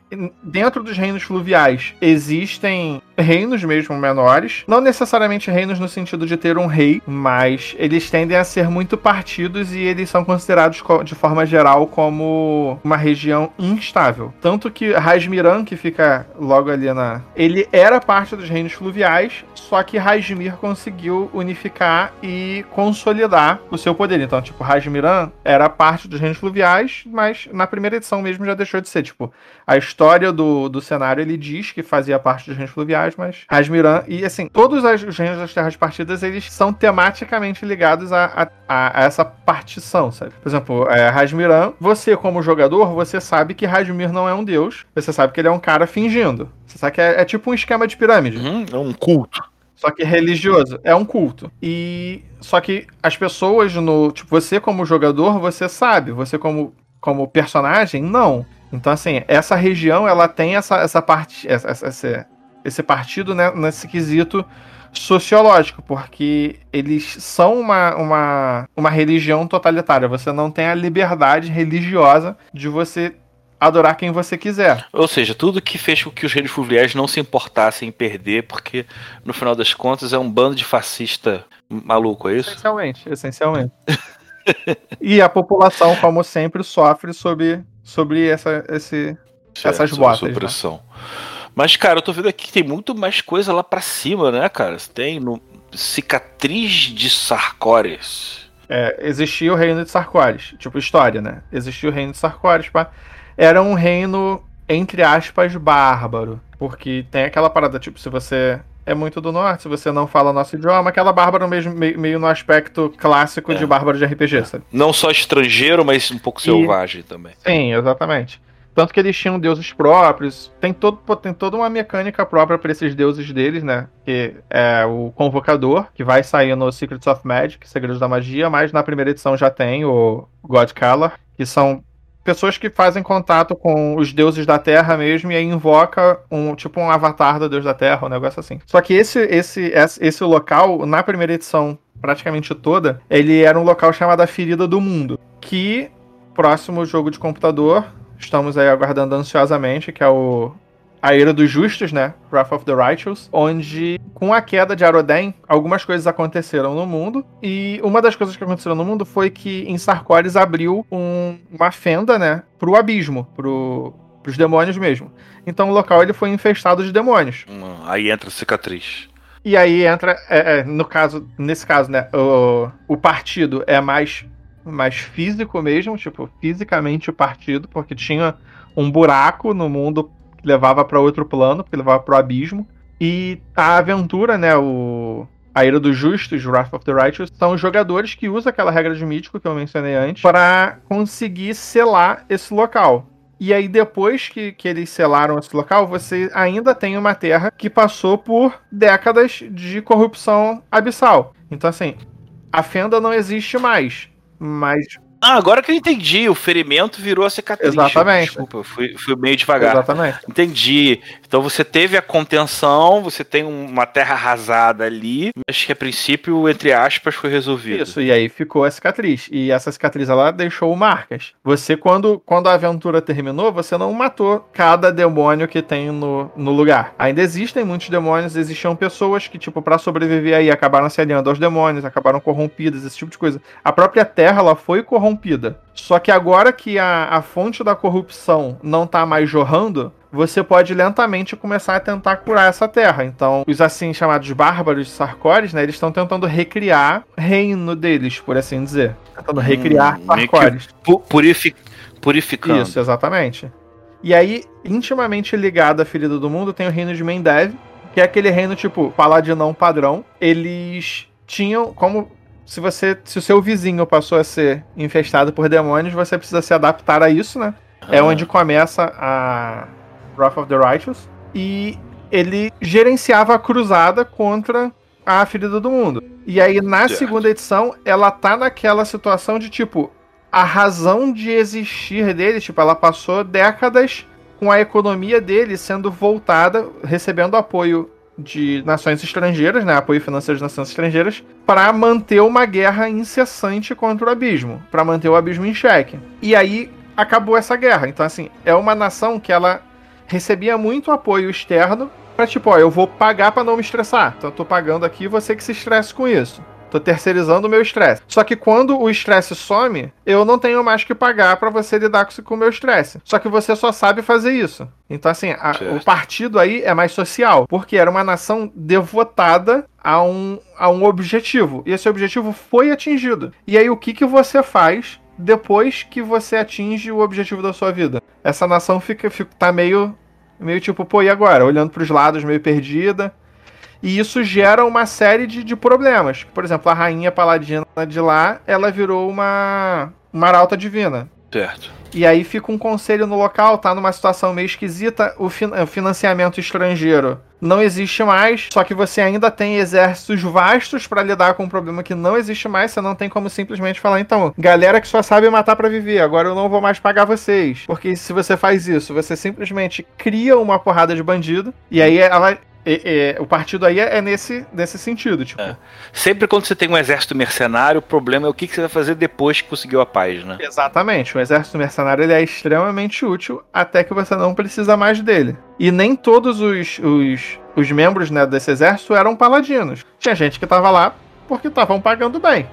dentro dos reinos fluviais existem reinos mesmo menores, não necessariamente reinos no sentido de ter um rei, mas eles tendem a ser muito partidos e eles são considerados co- de forma geral como uma região instável. Tanto que Rasmiran, que fica logo ali na. Ele era parte dos reinos fluviais, só que Rasmir conseguiu unificar e consolidar o seu poder. Então, tipo, Rasmiran era parte dos reinos fluviais, mas na primeira edição mesmo já deixou de ser. Tipo, a história do, do cenário ele diz que fazia parte dos reinos fluviais, mas Rasmiran. E assim, todos os reinos das terras partidas eles são tematicamente ligados a, a- a- a essa partição, sabe? Por exemplo, é, Rasmiran, você como jogador, você sabe que Rasmir não é um deus, você sabe que ele é um cara fingindo. Você sabe que é, é tipo um esquema de pirâmide. Uhum, é um culto. Só que religioso. É um culto. E. Só que as pessoas no. Tipo, você como jogador, você sabe. Você como, como personagem, não. Então, assim, essa região, ela tem essa, essa parte. Essa, essa- esse, partido, né, nesse quesito sociológico, porque eles são uma, uma, uma religião totalitária. Você não tem a liberdade religiosa de você adorar quem você quiser. Ou seja, tudo que fez com que os reinos fluviais não se importassem em perder, porque no final das contas é um bando de fascista maluco, é isso? Essencialmente, essencialmente. e a população, como sempre, sofre sob, sobre essa, esse. Essas sob botas, supressão. Mas, cara, eu tô vendo aqui que tem muito mais coisa lá pra cima, né, cara? Tem no Cicatriz de Sarcores. É, existia o reino de Sarkores, tipo história, né? Existia o reino de Sarkores, pá. Era um reino, entre aspas, bárbaro. Porque tem aquela parada, tipo, se você é muito do norte, se você não fala nosso idioma, aquela bárbaro mesmo, meio, meio no aspecto clássico É. de bárbaro de RPG, sabe? Não só estrangeiro, mas um pouco E- selvagem também. Sim, exatamente. Tanto que eles tinham deuses próprios. Tem, todo, tem toda uma mecânica própria para esses deuses deles, né? Que é o Convocador, que vai sair no Secrets of Magic, Segredos da Magia, mas na primeira edição já tem o God Color, que são pessoas que fazem contato com os deuses da Terra mesmo e aí invoca um tipo um avatar do deus da Terra, um negócio assim. Só que esse esse, esse local na primeira edição praticamente toda, ele era um local chamado a Ferida do Mundo, que próximo jogo de computador, estamos aí aguardando ansiosamente, que é o a Ira dos Justos, né? Wrath of the Righteous, onde com a queda de Aroden, algumas coisas aconteceram no mundo, e uma das coisas que aconteceram no mundo foi que em Sarkores abriu um- uma fenda, né, pro abismo, pro pros demônios mesmo. Então o local ele foi infestado de demônios. Hum, Aí entra a cicatriz. E aí entra, é, é, no caso, nesse caso, né, o, o partido é mais, mais físico mesmo, tipo, fisicamente o partido, porque tinha um buraco no mundo que levava para outro plano, que levava para o abismo. E a aventura, né, o a Ira dos Justos, Wrath of the Righteous, são jogadores que usam aquela regra de mítico que eu mencionei antes para conseguir selar esse local. E aí, depois que, que eles selaram esse local, você ainda tem uma terra que passou por décadas de corrupção abissal. Então, assim, a fenda não existe mais. Mas Ah, agora que eu entendi, o ferimento virou a cicatriz. Exatamente. Desculpa, fui, fui meio devagar. Exatamente. Entendi. Então você teve a contenção, você tem uma terra arrasada ali, mas que a princípio, entre aspas, foi resolvido. Isso, e aí ficou a cicatriz. E essa cicatriz ela deixou marcas. Você, quando, quando a aventura terminou, você não matou cada demônio que tem no, no lugar. Ainda existem muitos demônios, existiam pessoas que, tipo, pra sobreviver aí, acabaram se aliando aos demônios, acabaram corrompidas, esse tipo de coisa. A própria terra, ela foi corrompida. Só que agora que a, a fonte da corrupção não tá mais jorrando, você pode lentamente começar a tentar curar essa terra. Então, os assim chamados bárbaros de Sarkores, né, eles estão tentando recriar reino deles, por assim dizer. Tentando recriar Hum, meio que Sarkores. Pu- purifi- purificando. Isso, exatamente. E aí, intimamente ligado à ferida do mundo, tem o reino de Mendev, que é aquele reino tipo paladinão padrão. Eles tinham como se você, se o seu vizinho passou a ser infestado por demônios, você precisa se adaptar a isso, né? É Ah. onde começa a Wrath of the Righteous e ele gerenciava a cruzada contra a ferida do mundo. E aí na segunda edição, ela tá naquela situação de tipo a razão de existir dele, tipo, ela passou décadas com a economia dele sendo voltada, recebendo apoio de nações estrangeiras, né, apoio financeiro de nações estrangeiras, para manter uma guerra incessante contra o abismo, para manter o abismo em xeque. E aí acabou essa guerra. Então assim, é uma nação que ela recebia muito apoio externo para tipo, ó, eu vou pagar para não me estressar. Então eu tô pagando aqui, você que se estresse com isso. Tô terceirizando o meu estresse. Só que quando o estresse some, eu não tenho mais que pagar pra você lidar com o meu estresse. Só que você só sabe fazer isso. Então, assim, a- o partido aí é mais social. Porque era uma nação devotada a um, a um objetivo. E esse objetivo foi atingido. E aí, o que, que você faz depois que você atinge o objetivo da sua vida? Essa nação fica, fica tá meio, meio tipo, pô, e agora? Olhando pros lados, meio perdida. E isso gera uma série de, de problemas. Por exemplo, a rainha paladina de lá, ela virou uma, uma arauta divina. Certo. E aí fica um conselho no local, tá numa situação meio esquisita, o, fin- o financiamento estrangeiro não existe mais, só que você ainda tem exércitos vastos pra lidar com um problema que não existe mais, você não tem como simplesmente falar, então, galera que só sabe matar pra viver, agora eu não vou mais pagar vocês. Porque se você faz isso, você simplesmente cria uma porrada de bandido, e aí ela. E- e- o partido aí é nesse, nesse sentido, tipo. É. Sempre quando você tem um exército mercenário, o problema é o que que você vai fazer depois que conseguiu a paz, né? Exatamente, o exército mercenário ele é extremamente útil até que você não precisa mais dele. E nem todos os, os, os membros né, desse exército eram paladinos. Tinha gente que tava lá porque estavam pagando bem.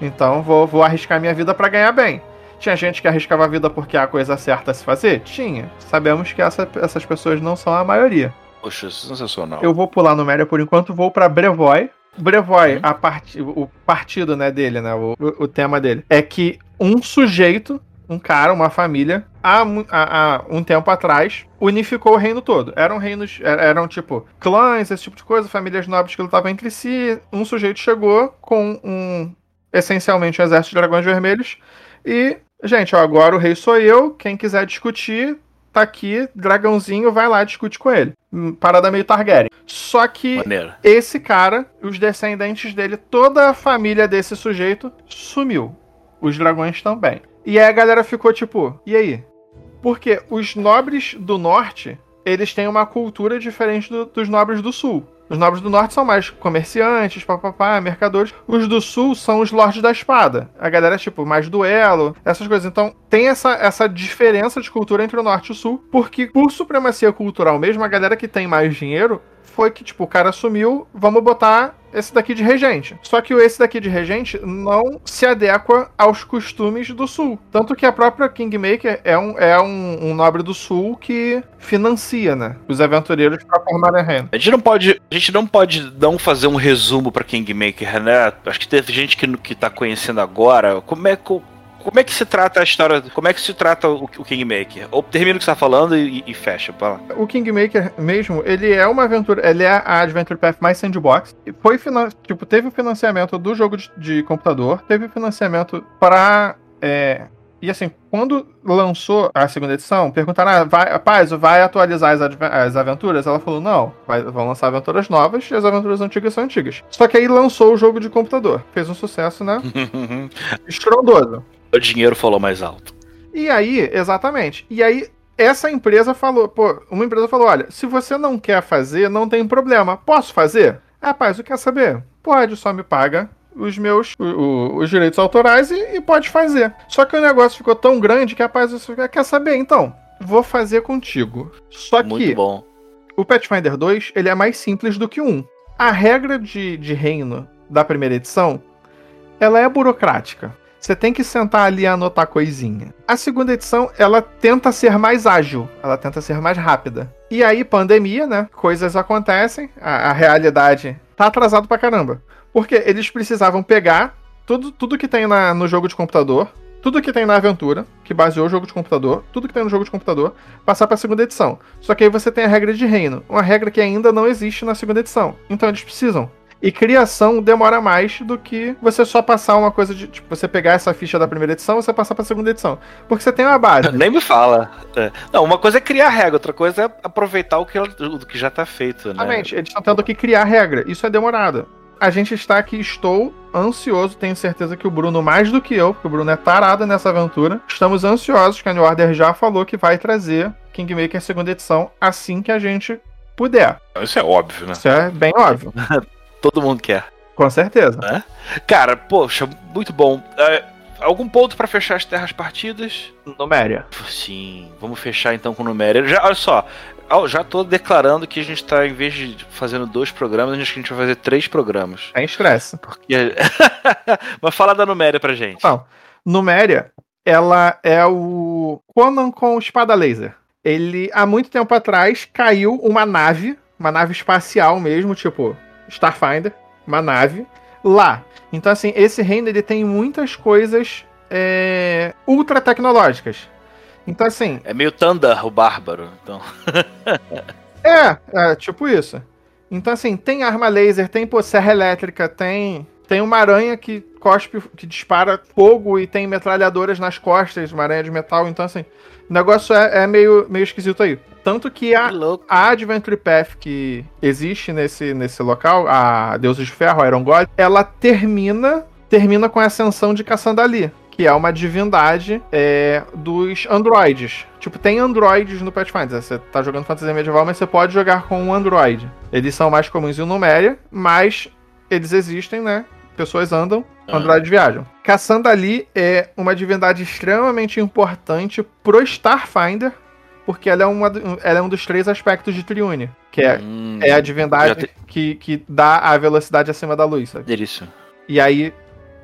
Então vou, vou arriscar minha vida para ganhar bem. Tinha gente que arriscava a vida porque é a coisa certa a se fazer? Tinha. Sabemos que essa- essas pessoas não são a maioria. Poxa, sensacional. Eu vou pular no Média por enquanto, vou pra Brevoy. Brevoy, Uhum. a parti o partido né, dele, né, o, o- tema dele, é que um sujeito, um cara, uma família, há, há- há um tempo atrás, unificou o reino todo. Eram reinos, er- eram tipo clãs, esse tipo de coisa, famílias nobres que lutavam entre si. Um sujeito chegou com um, essencialmente, um exército de dragões vermelhos e, gente, ó, agora o rei sou eu, quem quiser discutir, tá aqui, dragãozinho, vai lá, discute com ele. Hum, Parada meio Targaryen. Só que Maneiro. esse cara, os descendentes dele, toda a família desse sujeito sumiu. Os dragões também. E aí a galera ficou tipo, e aí? Porque os nobres do norte, eles têm uma cultura diferente do- dos nobres do sul. Os nobres do norte são mais comerciantes, papapá, mercadores. Os do sul são os lordes da espada. A galera é tipo mais duelo, essas coisas. Então tem essa, essa diferença de cultura entre o norte e o sul, porque por supremacia cultural mesmo, a galera que tem mais dinheiro foi que, tipo, o cara sumiu, vamos botar esse daqui de regente. Só que esse daqui de regente não se adequa aos costumes do sul. Tanto que a própria Kingmaker é um, é um, um nobre do sul que financia, né? Os aventureiros pra formarem reino. A gente não pode, a gente não pode não fazer um resumo pra Kingmaker, né? Acho que teve gente que, que tá conhecendo agora. Como é que como é que se trata a história? Como é que se trata o, o Kingmaker? Ou termina o que você tá falando e, e fecha, vai lá. O Kingmaker mesmo, ele é uma aventura, ele é a Adventure Path mais sandbox. E Foi finan- tipo, teve o financiamento do jogo de, de computador, teve o financiamento para e assim, quando lançou a segunda edição, perguntaram: ah, vai, rapaz, vai atualizar as, as aventuras? Ela falou: não, vai- vão lançar aventuras novas e as aventuras antigas são antigas. Só que aí lançou o jogo de computador. Fez um sucesso, né? (laughs) Estrondoso. O dinheiro falou mais alto. E aí, exatamente. E aí, essa empresa falou, pô, uma empresa falou: olha, se você não quer fazer, não tem problema. Posso fazer? Rapaz, o quer saber? Pode, só me paga os meus o- o- os direitos autorais e, e pode fazer. Só que o negócio ficou tão grande que, rapaz, você quer saber? Então, vou fazer contigo. Só Muito que bom. o Pathfinder 2 ele é mais simples do que 1. A regra de, de reino da primeira edição ela é burocrática. Você tem que sentar ali e anotar coisinha. A segunda edição, ela tenta ser mais ágil, ela tenta ser mais rápida. E aí, pandemia, né? Coisas acontecem, a, a realidade tá atrasado pra caramba. Porque eles precisavam pegar tudo, tudo que tem na- no jogo de computador, tudo que tem na aventura, que baseou o jogo de computador, tudo que tem no jogo de computador, passar pra segunda edição. Só que aí você tem a regra de reino, uma regra que ainda não existe na segunda edição. Então eles precisam. E criação demora mais do que você só passar uma coisa de. Tipo, você pegar essa ficha da primeira edição e você passar pra segunda edição. Porque você tem uma base. (laughs) Nem me fala. É. Não, uma coisa é criar regra, outra coisa é aproveitar o que, ela- o que já tá feito, né? Exatamente, eles estão tendo que criar regra. Isso é demorado. A gente está aqui, estou ansioso, tenho certeza que o Bruno, mais do que eu, porque o Bruno é tarado nessa aventura. Estamos ansiosos, que a New Order já falou que vai trazer Kingmaker segunda edição assim que a gente puder. Isso é óbvio, né? Isso é bem óbvio. (laughs) Todo mundo quer. Com certeza. Cara, poxa, muito bom. É, algum ponto pra fechar as terras partidas? Numéria. Sim, vamos fechar então com Numéria. Já, olha só, já tô declarando que a gente tá, em vez de fazendo dois programas, a gente, vai fazer três programas. Sem estresse. Porque... (laughs) Mas fala da Numéria pra gente. Não. Numéria, ela é o Conan com espada laser. Ele, há muito tempo atrás, caiu uma nave, uma nave espacial mesmo, tipo Starfinder, uma nave, lá. Então, assim, esse reino ele tem muitas coisas é, ultra tecnológicas. Então, assim, É meio Thunder, o Bárbaro. Então. (laughs) é, é, tipo isso. Então, assim, tem arma laser, tem pô, serra elétrica, tem. Tem uma aranha que cospe, que dispara fogo e tem metralhadoras nas costas, uma aranha de metal. Então, assim, o negócio é, é meio, meio esquisito aí. Tanto que a, Que a Adventure Path que existe nesse, nesse local, a Deuses de Ferro, a Iron God, ela termina termina com a ascensão de Cassandali, que é uma divindade é, dos androides. Tipo, tem androides no Pathfinder. Você tá jogando fantasia medieval, mas você pode jogar com um android. Eles são mais comuns em Numéria, mas eles existem, né? Pessoas andam, Ah. androides viajam. Cassandali é uma divindade extremamente importante pro Starfinder, porque ela é, uma, ela é um dos três aspectos de Triune, que é, Hum, é a divindade te- que, que dá a velocidade acima da luz, sabe? Delícia. E aí,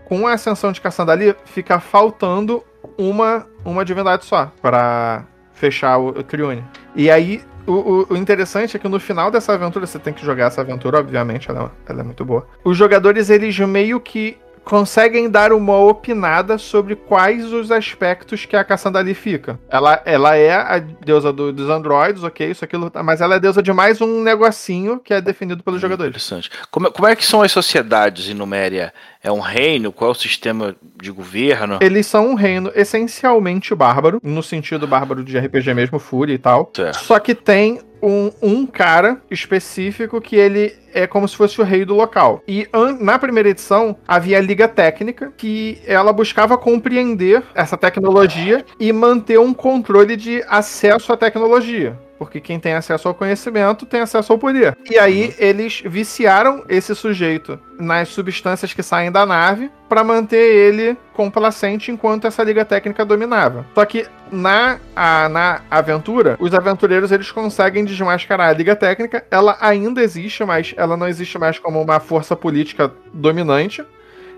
com a ascensão de Cassandali, fica faltando uma, uma divindade só para fechar o, o Triune. E aí, o, o- o interessante é que no final dessa aventura, você tem que jogar essa aventura, obviamente, ela, ela é muito boa. Os jogadores, eles meio que conseguem dar uma opinada sobre quais os aspectos que a Cassandali fica. Ela, ela é a deusa do- dos androides, ok, isso aquilo, mas ela é deusa de mais um negocinho que é definido pelos jogadores. Interessante. Como, é- como é que são as sociedades em Numéria? É um reino? Qual é o sistema de governo? Eles são um reino essencialmente bárbaro, no sentido bárbaro de RPG mesmo, Fúria e tal. Certo. Só que tem um, um cara específico que ele é como se fosse o rei do local. E na primeira edição havia a Liga Técnica, que ela buscava compreender essa tecnologia e manter um controle de acesso à tecnologia. Porque quem tem acesso ao conhecimento tem acesso ao poder. E aí eles viciaram esse sujeito nas substâncias que saem da nave para manter ele complacente enquanto essa liga técnica dominava. Só que na, a, na aventura, os aventureiros eles conseguem desmascarar a liga técnica. Ela ainda existe, mas ela não existe mais como uma força política dominante.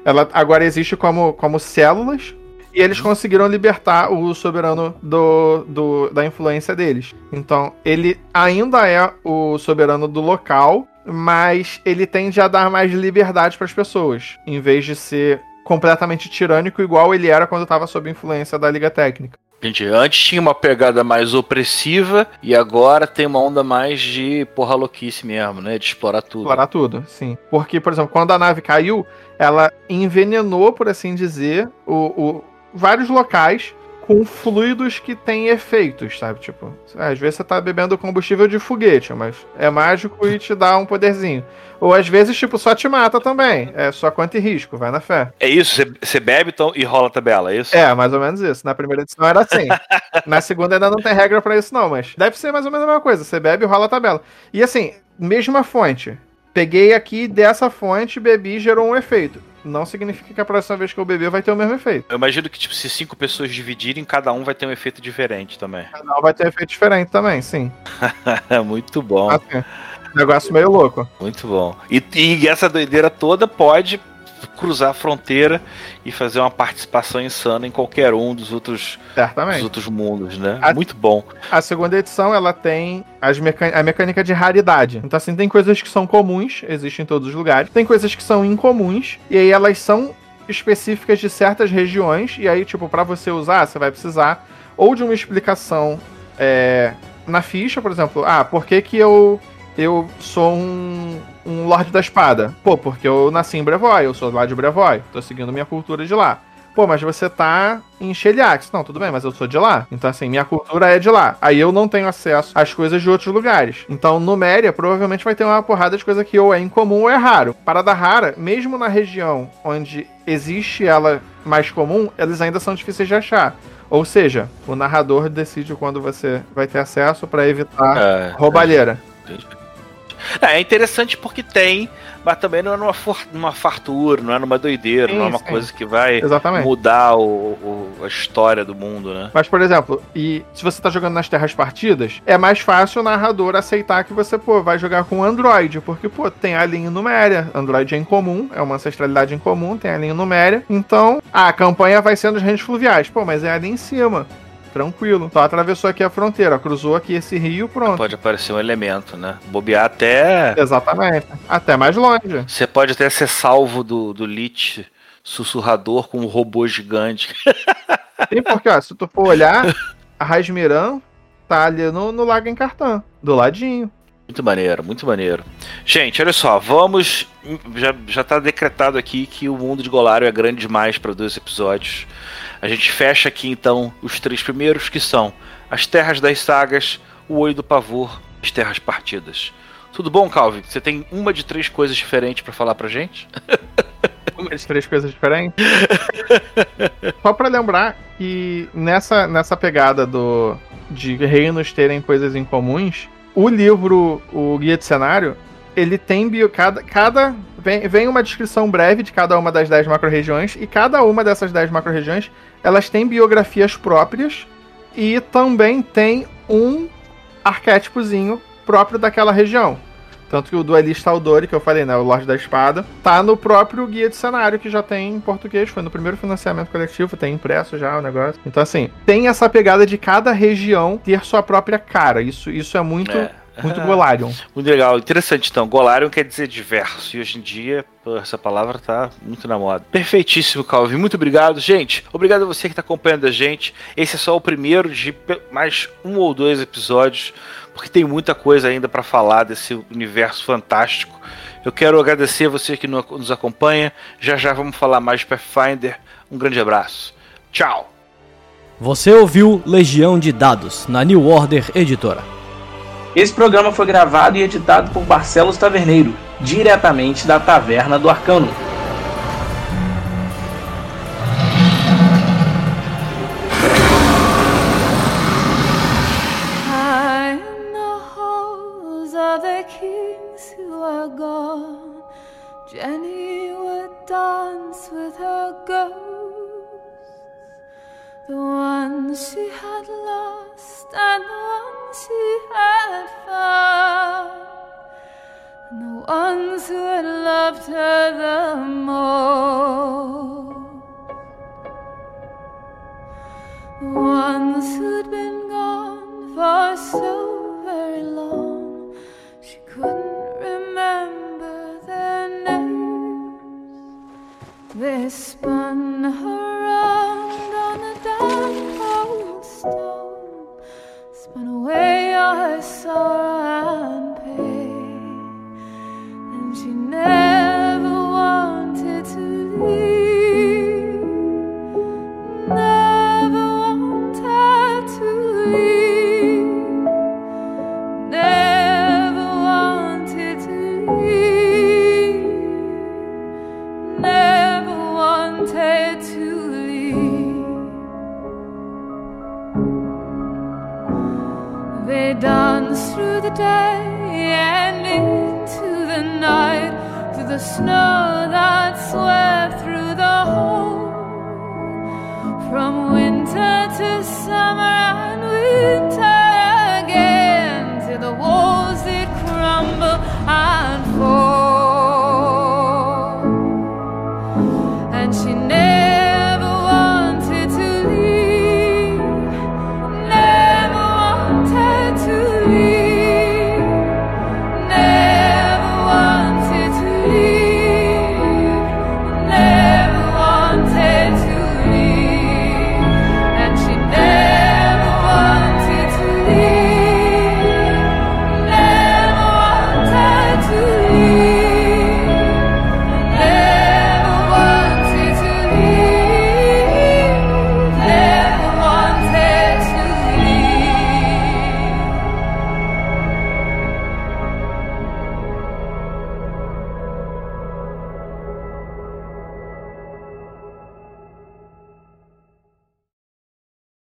Ela agora existe como, como células e eles conseguiram libertar o soberano do, do, da influência deles. Então, ele ainda é o soberano do local, mas ele tende a dar mais liberdade para as pessoas, em vez de ser completamente tirânico, igual ele era quando estava sob influência da Liga Técnica. Gente, antes tinha uma pegada mais opressiva e agora tem uma onda mais de porra louquice mesmo, né? De explorar tudo. Explorar tudo, sim. Porque, por exemplo, quando a nave caiu, ela envenenou, por assim dizer, o, o vários locais com fluidos que têm efeitos, sabe? Tipo, às vezes você tá bebendo combustível de foguete, mas é mágico e te dá um poderzinho. Ou às vezes, tipo, só te mata também. É só quanto e risco, vai na fé. É isso, você bebe então, e rola a tabela, é isso? É, mais ou menos isso. Na primeira edição era assim. (laughs) na segunda ainda não tem regra para isso, não, mas deve ser mais ou menos a mesma coisa. Você bebe e rola a tabela. E assim, mesma fonte. Peguei aqui dessa fonte, bebi e gerou um efeito não significa que a próxima vez que eu beber vai ter o mesmo efeito. Eu imagino que, tipo, se cinco pessoas dividirem, cada um vai ter um efeito diferente também. (laughs) Cada um vai ter um efeito diferente também, sim. Muito bom. Assim, negócio meio louco. Muito bom. E, e essa doideira toda pode cruzar a fronteira e fazer uma participação insana em qualquer um dos outros, dos outros mundos, né? A, Muito bom. A segunda edição ela tem as a mecânica de raridade. Então, assim, tem coisas que são comuns, existem em todos os lugares, tem coisas que são incomuns, e aí elas são específicas de certas regiões, e aí, tipo, para você usar, você vai precisar ou de uma explicação é, na ficha, por exemplo, ah, por que que eu eu sou um, um Lorde da Espada. Pô, porque eu nasci em Brevoy, eu sou lá de Brevoy, tô seguindo minha cultura de lá. Pô, mas você tá em Sheliax. Não, tudo bem, mas eu sou de lá. Então, assim, minha cultura é de lá. Aí eu não tenho acesso às coisas de outros lugares. Então, no Méria, provavelmente vai ter uma porrada de coisa que ou é incomum ou é raro. Parada rara, mesmo na região onde existe ela mais comum, eles ainda são difíceis de achar. Ou seja, o narrador decide quando você vai ter acesso para evitar é, roubalheira. É. É, é interessante porque tem, mas também não é numa, for, numa fartura, não é numa doideira, sim, não é uma sim. coisa que vai Exatamente. mudar o, o, a história do mundo, né? Mas, por exemplo, e se você tá jogando nas terras partidas, é mais fácil o narrador aceitar que você, pô, vai jogar com Android, porque, pô, tem a linha numéria. Android é incomum, é uma ancestralidade incomum, tem a linha numéria. Então, a campanha vai sendo os reinos fluviais. Pô, mas é ali em cima tranquilo. Só atravessou aqui a fronteira, cruzou aqui esse rio, pronto. Pode aparecer um elemento, né? Bobear até. Exatamente. Até mais longe. Você pode até ser salvo do, do Lich sussurrador com um robô gigante. (laughs) Sim, porque, ó, se tu for olhar, a Rasmiran tá ali no, no Lago Encartã, do ladinho. Muito maneiro, muito maneiro. Gente, olha só, vamos. Já, já tá decretado aqui que o mundo de Golário é grande demais para dois episódios. A gente fecha aqui então os três primeiros, que são as Terras das Sagas, o Olho do Pavor, as Terras Partidas. Tudo bom, Calvin? Você tem uma de três coisas diferentes para falar pra gente? (laughs) uma de três coisas diferentes? (laughs) Só para lembrar que nessa, nessa pegada do de reinos terem coisas em comuns, o livro, o guia de cenário, ele tem bio, cada, cada vem, vem uma descrição breve de cada uma das 10 macro-regiões e cada uma dessas 10 macro-regiões elas têm biografias próprias e também tem um arquétipozinho próprio daquela região. Tanto que o duelista Aldori, que eu falei, né, o Lorde da Espada, tá no próprio guia de cenário que já tem em português, foi no primeiro financiamento coletivo, tem impresso já o negócio. Então assim, tem essa pegada de cada região ter sua própria cara. Isso, isso é muito é. Muito Golarion. (laughs) Muito legal. Interessante, então. Golarion quer dizer diverso. E hoje em dia, essa palavra tá muito na moda. Perfeitíssimo, Calvin. Muito obrigado. Gente, obrigado a você que está acompanhando a gente. Esse é só o primeiro de mais um ou dois episódios, porque tem muita coisa ainda para falar desse universo fantástico. Eu quero agradecer a você que nos acompanha. Já já vamos falar mais de Pathfinder. Um grande abraço. Tchau. Você ouviu Legião de Dados na New Order Editora. Esse programa foi gravado e editado por Barcelos Taverneiro, diretamente da Taverna do Arcano. Walls with her ghosts, the ones she had lost and the ones she had found, and the ones who had loved her the most. The ones who'd been gone for so very long, she couldn't remember They spun her round on a damp old stone, spun away all her sorrow and pain, and she never wanted to leave.